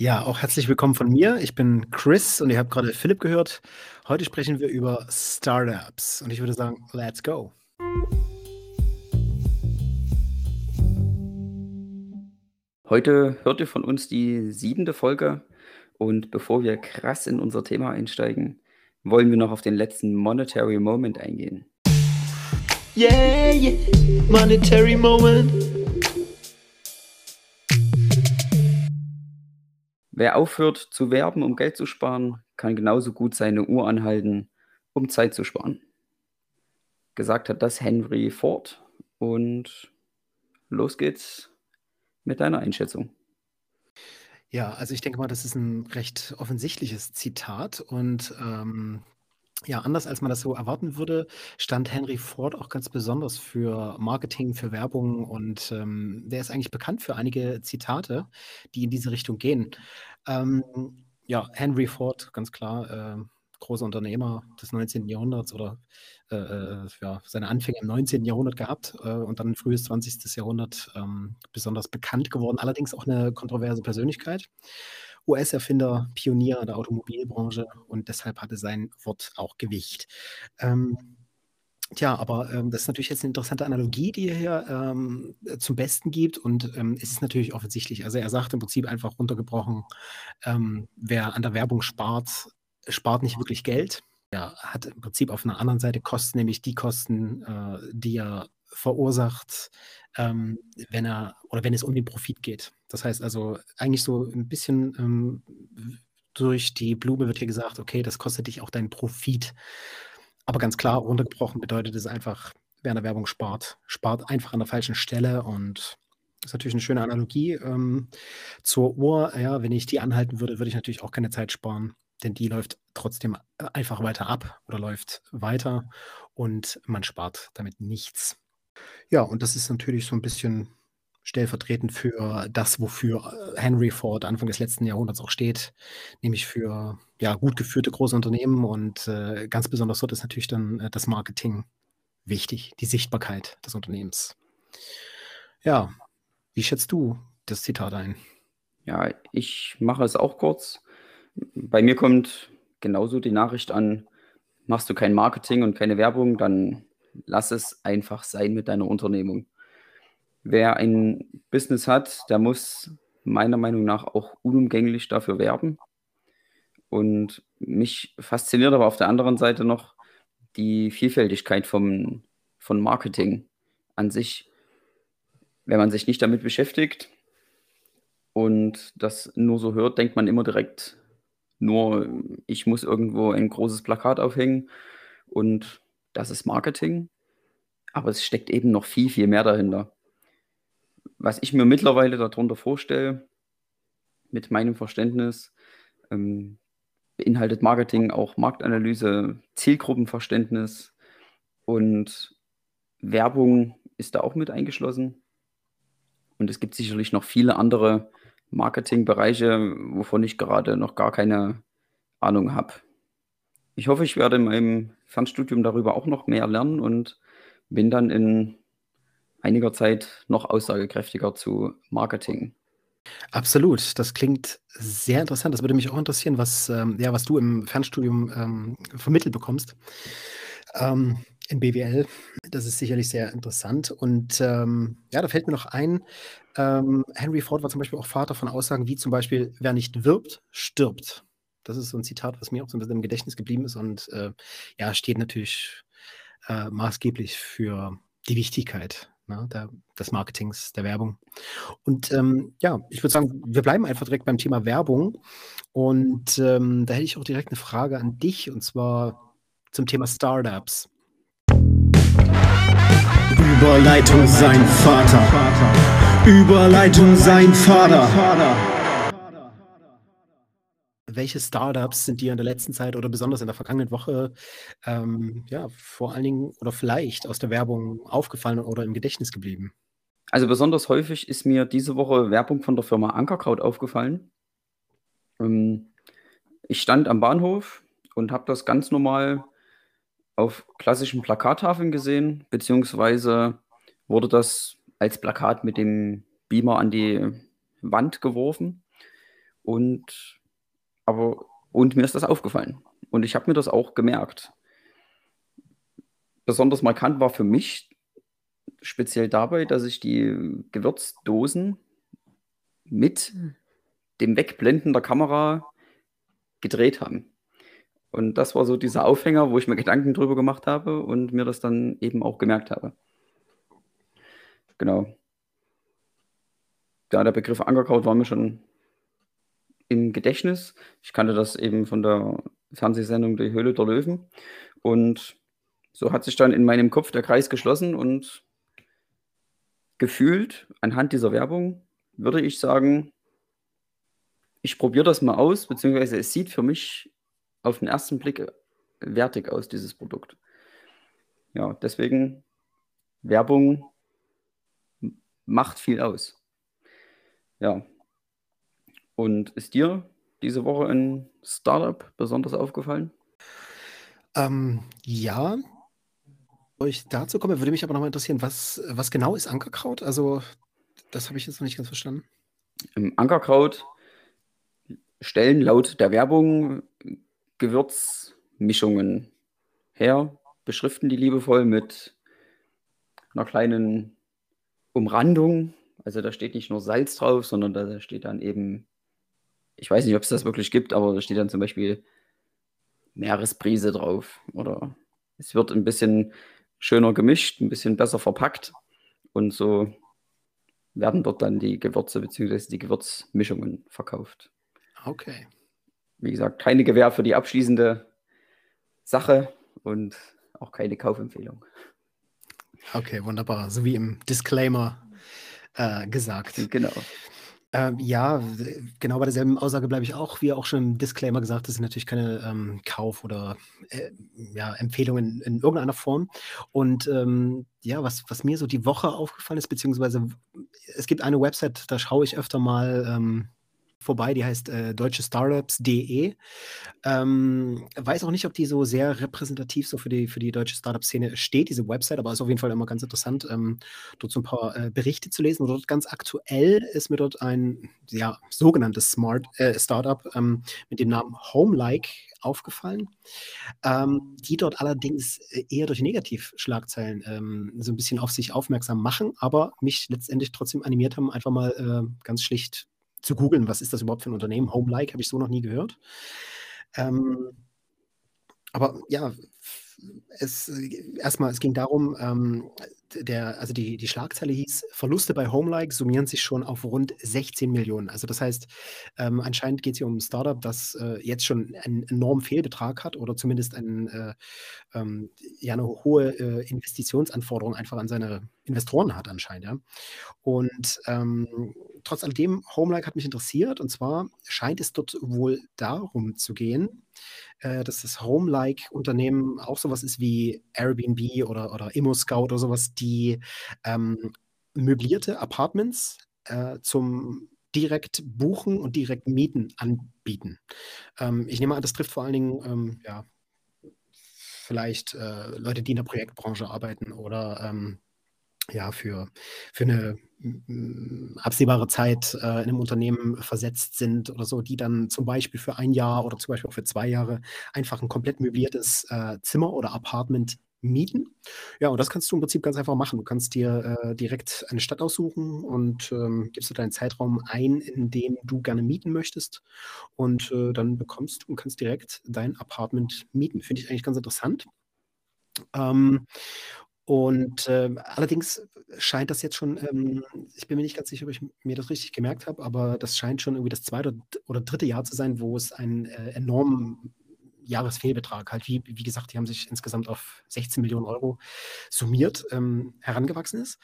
Ja, auch herzlich willkommen von mir. Ich bin Chris und ihr habt gerade Philipp gehört. Heute sprechen wir über Startups und ich würde sagen, let's go. Heute hört ihr von uns die siebente Folge und bevor wir krass in unser Thema einsteigen, wollen wir noch auf den letzten Monetary Moment eingehen. Yeah, yeah, Monetary Moment. Wer aufhört zu werben, um Geld zu sparen, kann genauso gut seine Uhr anhalten, um Zeit zu sparen. Gesagt hat das Henry Ford und los geht's mit deiner Einschätzung. Ja, also ich denke mal, das ist ein recht offensichtliches Zitat und ähm, ja, anders als man das so erwarten würde, stand Henry Ford auch ganz besonders für Marketing, für Werbung und ähm, der ist eigentlich bekannt für einige Zitate, die in diese Richtung gehen. Ähm, ja, Henry Ford, ganz klar, äh, großer Unternehmer des 19. Jahrhunderts oder äh, äh, ja, seine Anfänge im 19. Jahrhundert gehabt äh, und dann frühes 20. Jahrhundert ähm, besonders bekannt geworden, allerdings auch eine kontroverse Persönlichkeit. US-Erfinder, Pionier der Automobilbranche und deshalb hatte sein Wort auch Gewicht. Ähm, Tja, aber ähm, das ist natürlich jetzt eine interessante Analogie, die er hier ähm, zum Besten gibt. Und ähm, es ist natürlich offensichtlich. Also er sagt im Prinzip einfach runtergebrochen, ähm, wer an der Werbung spart, spart nicht wirklich Geld. Er hat im Prinzip auf einer anderen Seite Kosten, nämlich die Kosten, äh, die er verursacht, ähm, wenn er oder wenn es um den Profit geht. Das heißt also eigentlich so ein bisschen ähm, durch die Blume wird hier gesagt, okay, das kostet dich auch deinen Profit. Aber ganz klar, runtergebrochen bedeutet es einfach, wer an der Werbung spart, spart einfach an der falschen Stelle und das ist natürlich eine schöne Analogie ähm, zur Uhr. Ja, wenn ich die anhalten würde, würde ich natürlich auch keine Zeit sparen denn die läuft trotzdem äh, einfach weiter ab oder läuft weiter und man spart damit nichts. Ja, und das ist natürlich so ein bisschen stellvertretend für das, wofür äh, Henry Ford Anfang des letzten Jahrhunderts auch steht, nämlich für ja, gut geführte große Unternehmen und äh, ganz besonders dort ist natürlich dann äh, das Marketing wichtig, die Sichtbarkeit des Unternehmens. Ja, wie schätzt du das Zitat ein? Ja, ich mache es auch kurz. Bei mir kommt genauso die Nachricht an, machst du kein Marketing und keine Werbung, dann lass es einfach sein mit deiner Unternehmung. Wer ein Business hat, der muss meiner Meinung nach auch unumgänglich dafür werben. Und mich fasziniert aber auf der anderen Seite noch die Vielfältigkeit vom, von Marketing an sich. Wenn man sich nicht damit beschäftigt und das nur so hört, denkt man immer direkt, nur ich muss irgendwo ein großes Plakat aufhängen und das ist Marketing. Aber es steckt eben noch viel, viel mehr dahinter. Was ich mir mittlerweile darunter vorstelle, mit meinem Verständnis, ähm, beinhaltet Marketing auch Marktanalyse, Zielgruppenverständnis und Werbung ist da auch mit eingeschlossen. Und es gibt sicherlich noch viele andere Marketingbereiche, wovon ich gerade noch gar keine Ahnung habe. Ich hoffe, ich werde in meinem Fernstudium darüber auch noch mehr lernen und bin dann in einiger Zeit noch aussagekräftiger zu Marketing. Absolut, das klingt sehr interessant. Das würde mich auch interessieren, was, ähm, ja, was du im Fernstudium ähm, vermittelt bekommst. Ähm, in BWL. Das ist sicherlich sehr interessant. Und ähm, ja, da fällt mir noch ein, ähm, Henry Ford war zum Beispiel auch Vater von Aussagen wie zum Beispiel, wer nicht wirbt, stirbt. Das ist so ein Zitat, was mir auch so ein bisschen im Gedächtnis geblieben ist und äh, ja, steht natürlich äh, maßgeblich für die Wichtigkeit ne, der, des Marketings, der Werbung. Und ähm, ja, ich würde sagen, wir bleiben einfach direkt beim Thema Werbung. Und ähm, da hätte ich auch direkt eine Frage an dich und zwar zum Thema Startups. Überleitung sein Vater. Überleitung sein Vater. Welche Startups sind dir in der letzten Zeit oder besonders in der vergangenen Woche ähm, ja, vor allen Dingen oder vielleicht aus der Werbung aufgefallen oder im Gedächtnis geblieben? Also besonders häufig ist mir diese Woche Werbung von der Firma Ankerkraut aufgefallen. Ähm, ich stand am Bahnhof und habe das ganz normal auf klassischen Plakattafeln gesehen, beziehungsweise wurde das als Plakat mit dem Beamer an die Wand geworfen. Und, aber, und mir ist das aufgefallen. Und ich habe mir das auch gemerkt. Besonders markant war für mich speziell dabei, dass ich die Gewürzdosen mit dem Wegblenden der Kamera gedreht haben. Und das war so dieser Aufhänger, wo ich mir Gedanken drüber gemacht habe und mir das dann eben auch gemerkt habe. Genau. Ja, der Begriff Ankerkraut war mir schon im Gedächtnis. Ich kannte das eben von der Fernsehsendung Die Höhle der Löwen. Und so hat sich dann in meinem Kopf der Kreis geschlossen und gefühlt anhand dieser Werbung würde ich sagen, ich probiere das mal aus, beziehungsweise es sieht für mich auf den ersten Blick wertig aus, dieses Produkt. Ja, deswegen Werbung macht viel aus. Ja. Und ist dir diese Woche ein Startup besonders aufgefallen? Ähm, ja. Bevor ich dazu komme, würde mich aber noch mal interessieren, was, was genau ist Ankerkraut? Also, das habe ich jetzt noch nicht ganz verstanden. Im Ankerkraut stellen laut der Werbung Gewürzmischungen her, beschriften die liebevoll mit einer kleinen Umrandung. Also da steht nicht nur Salz drauf, sondern da steht dann eben, ich weiß nicht, ob es das wirklich gibt, aber da steht dann zum Beispiel Meeresbrise drauf. Oder es wird ein bisschen schöner gemischt, ein bisschen besser verpackt. Und so werden dort dann die Gewürze bzw. die Gewürzmischungen verkauft. Okay. Wie gesagt, keine Gewähr für die abschließende Sache und auch keine Kaufempfehlung. Okay, wunderbar. So wie im Disclaimer äh, gesagt. Genau. Ähm, ja, genau bei derselben Aussage bleibe ich auch. Wie auch schon im Disclaimer gesagt, das sind natürlich keine ähm, Kauf- oder äh, ja, Empfehlungen in irgendeiner Form. Und ähm, ja, was, was mir so die Woche aufgefallen ist, beziehungsweise es gibt eine Website, da schaue ich öfter mal ähm, vorbei, die heißt äh, deutschestartups.de. Ähm, weiß auch nicht, ob die so sehr repräsentativ so für die, für die deutsche Startup-Szene steht, diese Website, aber ist auf jeden Fall immer ganz interessant, ähm, dort so ein paar äh, Berichte zu lesen. Und dort ganz aktuell ist mir dort ein ja, sogenanntes Smart äh, Startup ähm, mit dem Namen Homelike aufgefallen, ähm, die dort allerdings äh, eher durch Negativschlagzeilen ähm, so ein bisschen auf sich aufmerksam machen, aber mich letztendlich trotzdem animiert haben, einfach mal äh, ganz schlicht zu googeln, was ist das überhaupt für ein Unternehmen? Homelike habe ich so noch nie gehört. Ähm, aber ja, es erstmal, es ging darum, ähm, der, also die, die Schlagzeile hieß, Verluste bei Homelike summieren sich schon auf rund 16 Millionen. Also das heißt, ähm, anscheinend geht es hier um ein Startup, das äh, jetzt schon einen enormen Fehlbetrag hat oder zumindest einen, äh, ähm, ja, eine hohe äh, Investitionsanforderung einfach an seine Investoren hat anscheinend. Ja. Und ähm, trotz alledem, Homelike hat mich interessiert und zwar scheint es dort wohl darum zu gehen, äh, dass das Home-like-Unternehmen auch sowas ist wie Airbnb oder, oder ImmoScout oder sowas, die ähm, möblierte Apartments äh, zum direkt buchen und direkt mieten anbieten. Ähm, ich nehme an, das trifft vor allen Dingen ähm, ja, vielleicht äh, Leute, die in der Projektbranche arbeiten oder ähm, ja, für, für eine absehbare Zeit äh, in einem Unternehmen versetzt sind oder so, die dann zum Beispiel für ein Jahr oder zum Beispiel auch für zwei Jahre einfach ein komplett möbliertes äh, Zimmer oder Apartment mieten. Ja, und das kannst du im Prinzip ganz einfach machen. Du kannst dir äh, direkt eine Stadt aussuchen und ähm, gibst du deinen Zeitraum ein, in dem du gerne mieten möchtest. Und äh, dann bekommst du und kannst direkt dein Apartment mieten. Finde ich eigentlich ganz interessant. Ähm, und äh, allerdings scheint das jetzt schon, ähm, ich bin mir nicht ganz sicher, ob ich mir das richtig gemerkt habe, aber das scheint schon irgendwie das zweite oder dritte Jahr zu sein, wo es einen äh, enormen Jahresfehlbetrag halt, wie, wie gesagt, die haben sich insgesamt auf 16 Millionen Euro summiert, ähm, herangewachsen ist.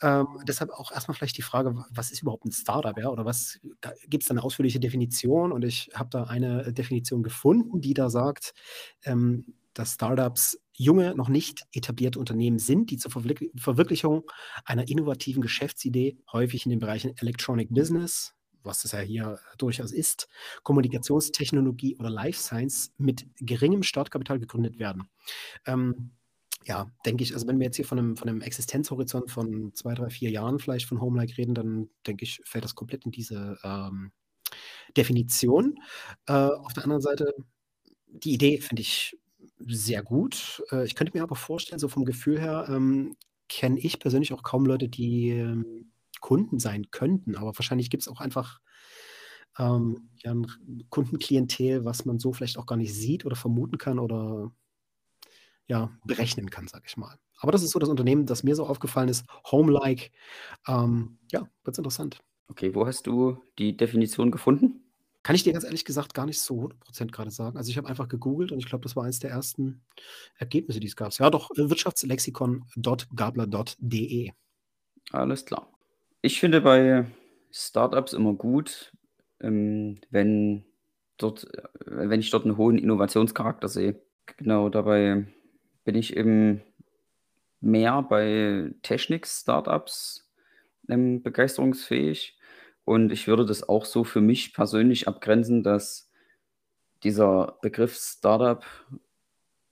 Ähm, deshalb auch erstmal vielleicht die Frage, was ist überhaupt ein Startup, ja? Oder was gibt es da eine ausführliche Definition? Und ich habe da eine Definition gefunden, die da sagt, ähm, dass Startups junge, noch nicht etablierte Unternehmen sind, die zur Verwirklichung einer innovativen Geschäftsidee, häufig in den Bereichen Electronic Business, was es ja hier durchaus ist, Kommunikationstechnologie oder Life Science mit geringem Startkapital gegründet werden. Ähm, ja, denke ich, also wenn wir jetzt hier von einem, von einem Existenzhorizont von zwei, drei, vier Jahren vielleicht von Homelike reden, dann denke ich, fällt das komplett in diese ähm, Definition. Äh, auf der anderen Seite, die Idee finde ich sehr gut. Äh, ich könnte mir aber vorstellen, so vom Gefühl her, ähm, kenne ich persönlich auch kaum Leute, die ähm, Kunden sein könnten, aber wahrscheinlich gibt es auch einfach ähm, ja, ein Kundenklientel, was man so vielleicht auch gar nicht sieht oder vermuten kann oder ja, berechnen kann, sage ich mal. Aber das ist so das Unternehmen, das mir so aufgefallen ist, Homelike. Ähm, ja, ganz interessant. Okay, wo hast du die Definition gefunden? Kann ich dir ganz ehrlich gesagt gar nicht so 100% gerade sagen. Also ich habe einfach gegoogelt und ich glaube, das war eines der ersten Ergebnisse, die es gab. Ja, doch, wirtschaftslexikon.gabler.de. Alles klar. Ich finde bei Startups immer gut, ähm, wenn dort, äh, wenn ich dort einen hohen Innovationscharakter sehe. Genau, dabei bin ich eben mehr bei Technik-Startups ähm, begeisterungsfähig. Und ich würde das auch so für mich persönlich abgrenzen, dass dieser Begriff Startup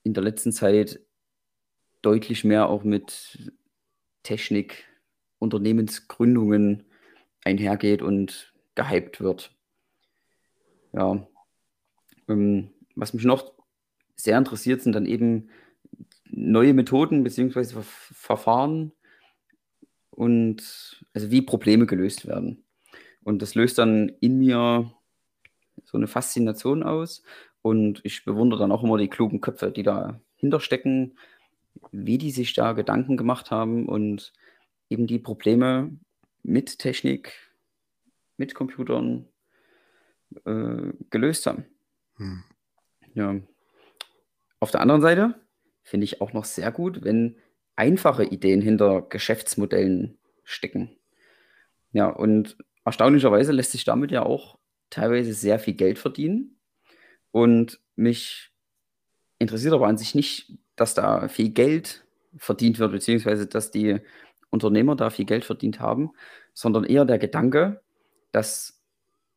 in der letzten Zeit deutlich mehr auch mit Technik, Unternehmensgründungen einhergeht und gehypt wird. Ja, ähm, was mich noch sehr interessiert, sind dann eben neue Methoden bzw. Ver Verfahren und also wie Probleme gelöst werden. Und das löst dann in mir so eine Faszination aus. Und ich bewundere dann auch immer die klugen Köpfe, die dahinter stecken, wie die sich da Gedanken gemacht haben und eben die Probleme mit Technik, mit Computern äh, gelöst haben. Hm. Ja. Auf der anderen Seite finde ich auch noch sehr gut, wenn einfache Ideen hinter Geschäftsmodellen stecken. Ja, und erstaunlicherweise lässt sich damit ja auch teilweise sehr viel Geld verdienen. Und mich interessiert aber an sich nicht, dass da viel Geld verdient wird, beziehungsweise dass die Unternehmer da viel Geld verdient haben, sondern eher der Gedanke, dass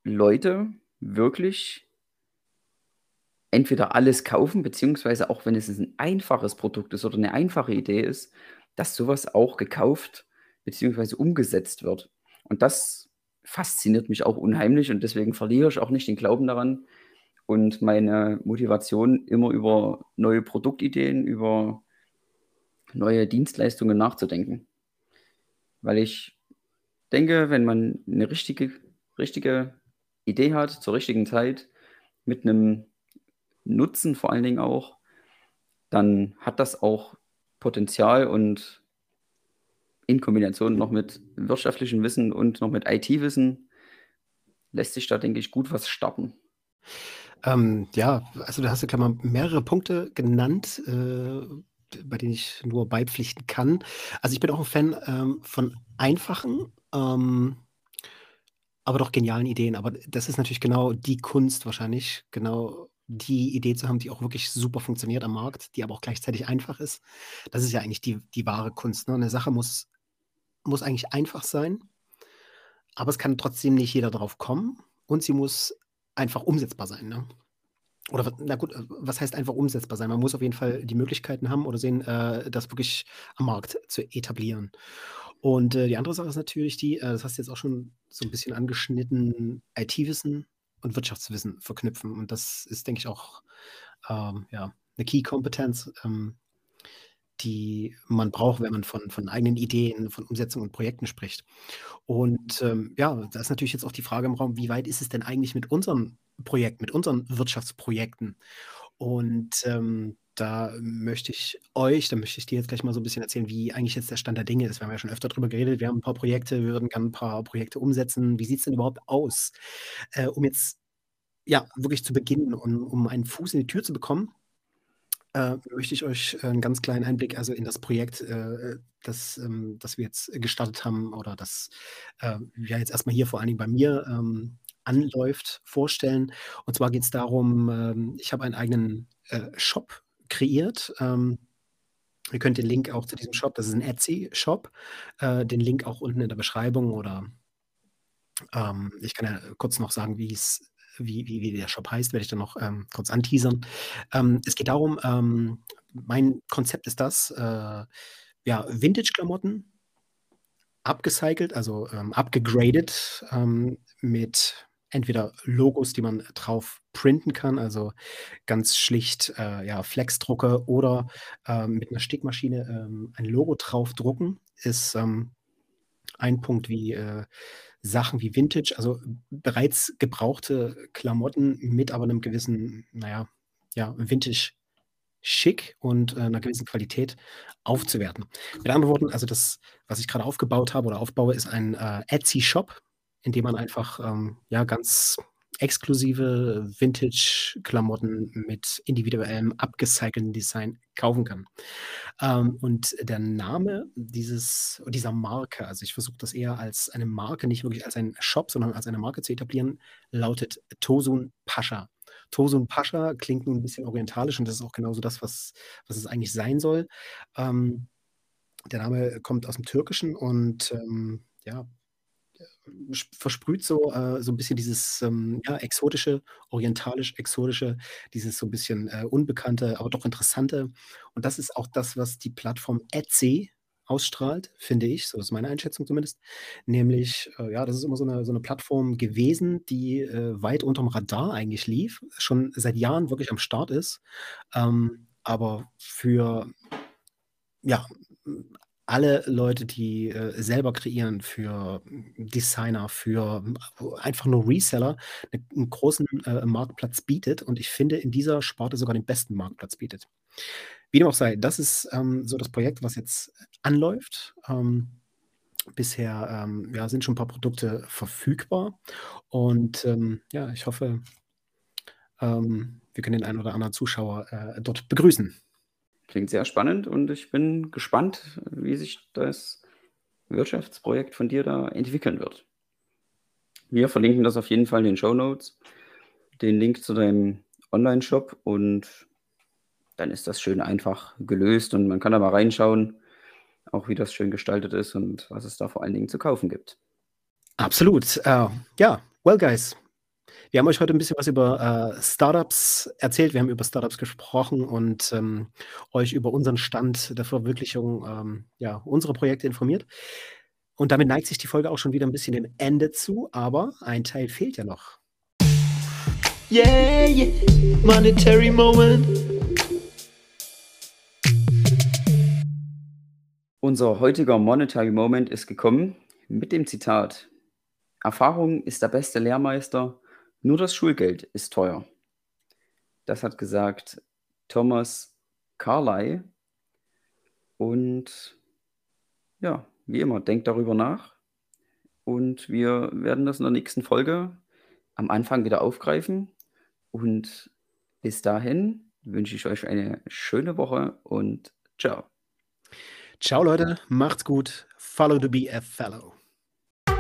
Leute wirklich entweder alles kaufen, beziehungsweise auch wenn es ein einfaches Produkt ist oder eine einfache Idee ist, dass sowas auch gekauft beziehungsweise umgesetzt wird. Und das fasziniert mich auch unheimlich und deswegen verliere ich auch nicht den Glauben daran und meine Motivation immer über neue Produktideen, über neue Dienstleistungen nachzudenken. Weil ich denke, wenn man eine richtige, richtige Idee hat zur richtigen Zeit, mit einem Nutzen vor allen Dingen auch, dann hat das auch Potenzial und in Kombination noch mit wirtschaftlichem Wissen und noch mit IT-Wissen lässt sich da, denke ich, gut was starten. Ähm, ja, also da hast du gleich mal mehrere Punkte genannt, äh, bei denen ich nur beipflichten kann. Also ich bin auch ein Fan ähm, von einfachen, ähm, aber doch genialen Ideen. Aber das ist natürlich genau die Kunst wahrscheinlich, genau die Idee zu haben, die auch wirklich super funktioniert am Markt, die aber auch gleichzeitig einfach ist. Das ist ja eigentlich die, die wahre Kunst. Ne? Eine Sache muss muss eigentlich einfach sein, aber es kann trotzdem nicht jeder drauf kommen und sie muss einfach umsetzbar sein. Ne? Oder na gut, äh, was heißt einfach umsetzbar sein? Man muss auf jeden Fall die Möglichkeiten haben oder sehen, äh, das wirklich am Markt zu etablieren. Und äh, die andere Sache ist natürlich die, äh, das hast du jetzt auch schon so ein bisschen angeschnitten, IT-Wissen und Wirtschaftswissen verknüpfen. Und das ist, denke ich, auch ähm, ja, eine Key-Kompetenz, ähm, die man braucht, wenn man von, von eigenen Ideen, von Umsetzung und Projekten spricht. Und ähm, ja, da ist natürlich jetzt auch die Frage im Raum, wie weit ist es denn eigentlich mit unseren Projekten, mit unseren Wirtschaftsprojekten? Und ähm, da möchte ich euch, da möchte ich dir jetzt gleich mal so ein bisschen erzählen, wie eigentlich jetzt der Stand der Dinge ist. Wir haben ja schon öfter darüber geredet, wir haben ein paar Projekte, wir würden gerne ein paar Projekte umsetzen. Wie sieht es denn überhaupt aus? Äh, um jetzt ja, wirklich zu beginnen und um einen Fuß in die Tür zu bekommen, äh, möchte ich euch äh, einen ganz kleinen Einblick also in das Projekt, äh, das, ähm, das wir jetzt gestartet haben oder das äh, ja jetzt erstmal hier vor allen Dingen bei mir ähm, anläuft, vorstellen. Und zwar geht es darum, ähm, ich habe einen eigenen äh, Shop kreiert. Ähm, ihr könnt den Link auch zu diesem Shop, das ist ein Etsy-Shop, äh, den Link auch unten in der Beschreibung oder ähm, ich kann ja kurz noch sagen, wie es wie, wie, der Shop heißt, werde ich dann noch ähm, kurz anteasern. Ähm, es geht darum, ähm, mein Konzept ist das, äh, ja, Vintage-Klamotten, abgecycelt, also ähm, abgegradet ähm, mit entweder Logos, die man drauf printen kann, also ganz schlicht äh, ja, Flexdrucke oder äh, mit einer Stickmaschine ähm, ein Logo drauf drucken, ist ähm, ein Punkt wie äh, Sachen wie Vintage, also bereits gebrauchte Klamotten mit aber einem gewissen, naja, ja, Vintage schick und äh, einer gewissen Qualität aufzuwerten. Mit anderen Worten, also das, was ich gerade aufgebaut habe oder aufbaue, ist ein äh, Etsy-Shop, in dem man einfach ähm, ja ganz exklusive Vintage-Klamotten mit individuellem, abgecycelten Design kaufen kann. Ähm, und der Name dieses, dieser Marke, also ich versuche das eher als eine Marke, nicht wirklich als ein Shop, sondern als eine Marke zu etablieren, lautet Tosun Pascha. Tosun Pascha klingt nun ein bisschen orientalisch und das ist auch genauso das, was, was es eigentlich sein soll. Ähm, der Name kommt aus dem Türkischen und ähm, ja, versprüht so, äh, so ein bisschen dieses ähm, ja, exotische, orientalisch-exotische, dieses so ein bisschen äh, unbekannte, aber doch interessante. Und das ist auch das, was die Plattform Etsy ausstrahlt, finde ich, so ist meine Einschätzung zumindest. Nämlich, äh, ja, das ist immer so eine, so eine Plattform gewesen, die äh, weit unterm Radar eigentlich lief, schon seit Jahren wirklich am Start ist, ähm, aber für ja, alle Leute, die äh, selber kreieren für Designer, für einfach nur Reseller, ne, einen großen äh, Marktplatz bietet und ich finde, in dieser Sparte sogar den besten Marktplatz bietet. Wie dem auch sei, das ist ähm, so das Projekt, was jetzt anläuft. Ähm, bisher ähm, ja, sind schon ein paar Produkte verfügbar und ähm, ja, ich hoffe, ähm, wir können den einen oder anderen Zuschauer äh, dort begrüßen. Klingt sehr spannend und ich bin gespannt, wie sich das Wirtschaftsprojekt von dir da entwickeln wird. Wir verlinken das auf jeden Fall in den Show Notes, den Link zu deinem Online-Shop und dann ist das schön einfach gelöst und man kann da mal reinschauen, auch wie das schön gestaltet ist und was es da vor allen Dingen zu kaufen gibt. Absolut. Uh, ja, well, guys, wir haben euch heute ein bisschen was über äh, Startups erzählt. Wir haben über Startups gesprochen und ähm, euch über unseren Stand der Verwirklichung ähm, ja, unserer Projekte informiert. Und damit neigt sich die Folge auch schon wieder ein bisschen dem Ende zu, aber ein Teil fehlt ja noch. Yeah, yeah, monetary moment. Unser heutiger Monetary Moment ist gekommen mit dem Zitat: Erfahrung ist der beste Lehrmeister nur das Schulgeld ist teuer. Das hat gesagt Thomas Carlyle. Und ja, wie immer, denkt darüber nach. Und wir werden das in der nächsten Folge am Anfang wieder aufgreifen. Und bis dahin wünsche ich euch eine schöne Woche und ciao. Ciao Leute, macht's gut. Follow